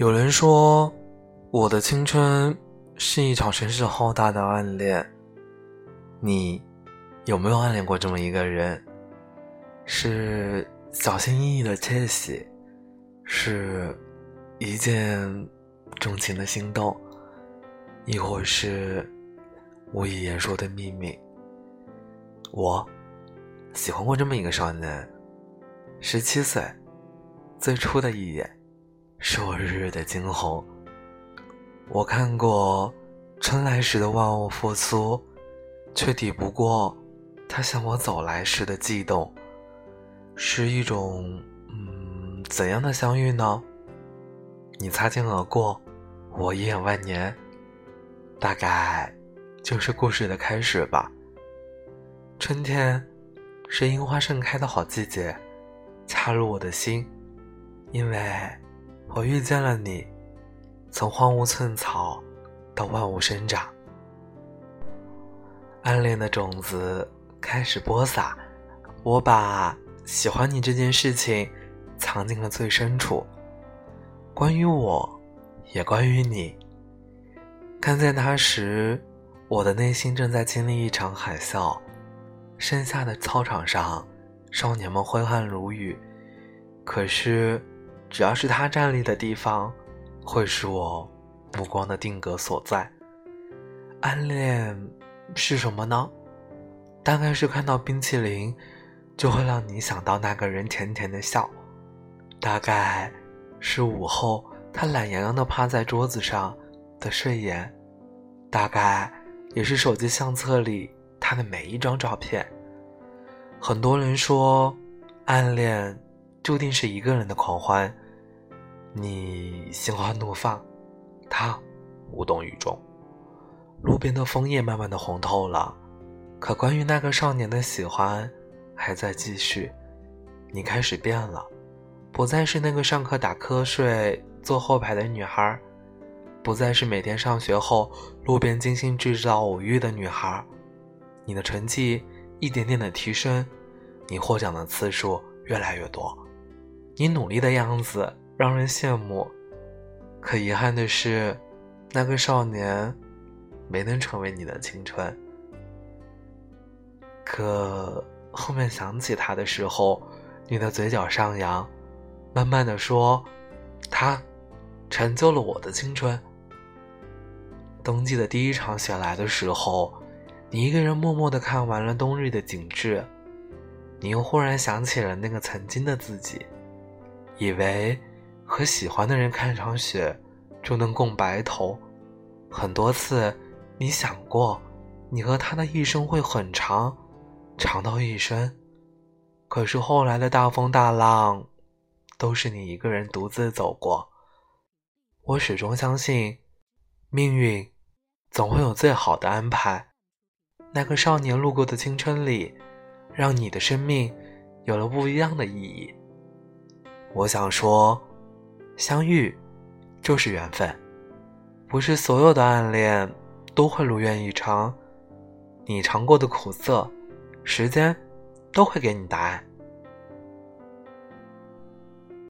有人说，我的青春是一场声势浩大的暗恋。你有没有暗恋过这么一个人？是小心翼翼的窃喜，是一见钟情的心动，亦或是无以言说的秘密？我喜欢过这么一个少年，十七岁，最初的一眼。是我日日的惊鸿。我看过春来时的万物复苏，却抵不过他向我走来时的悸动。是一种嗯怎样的相遇呢？你擦肩而过，我一眼万年，大概就是故事的开始吧。春天是樱花盛开的好季节，恰入我的心，因为。我遇见了你，从荒芜寸草到万物生长，暗恋的种子开始播撒。我把喜欢你这件事情藏进了最深处，关于我，也关于你。看见他时，我的内心正在经历一场海啸。盛夏的操场上，少年们挥汗如雨，可是。只要是他站立的地方，会是我目光的定格所在。暗恋是什么呢？大概是看到冰淇淋，就会让你想到那个人甜甜的笑。大概是午后他懒洋洋的趴在桌子上的睡颜。大概也是手机相册里他的每一张照片。很多人说，暗恋注定是一个人的狂欢。你心花怒放，他无动于衷。路边的枫叶慢慢的红透了，可关于那个少年的喜欢还在继续。你开始变了，不再是那个上课打瞌睡坐后排的女孩，不再是每天上学后路边精心制造偶遇的女孩。你的成绩一点点的提升，你获奖的次数越来越多，你努力的样子。让人羡慕，可遗憾的是，那个少年没能成为你的青春。可后面想起他的时候，你的嘴角上扬，慢慢的说：“他成就了我的青春。”冬季的第一场雪来的时候，你一个人默默的看完了冬日的景致，你又忽然想起了那个曾经的自己，以为。和喜欢的人看场雪，就能共白头。很多次，你想过，你和他的一生会很长，长到一生。可是后来的大风大浪，都是你一个人独自走过。我始终相信，命运总会有最好的安排。那个少年路过的青春里，让你的生命有了不一样的意义。我想说。相遇，就是缘分。不是所有的暗恋都会如愿以偿。你尝过的苦涩，时间都会给你答案。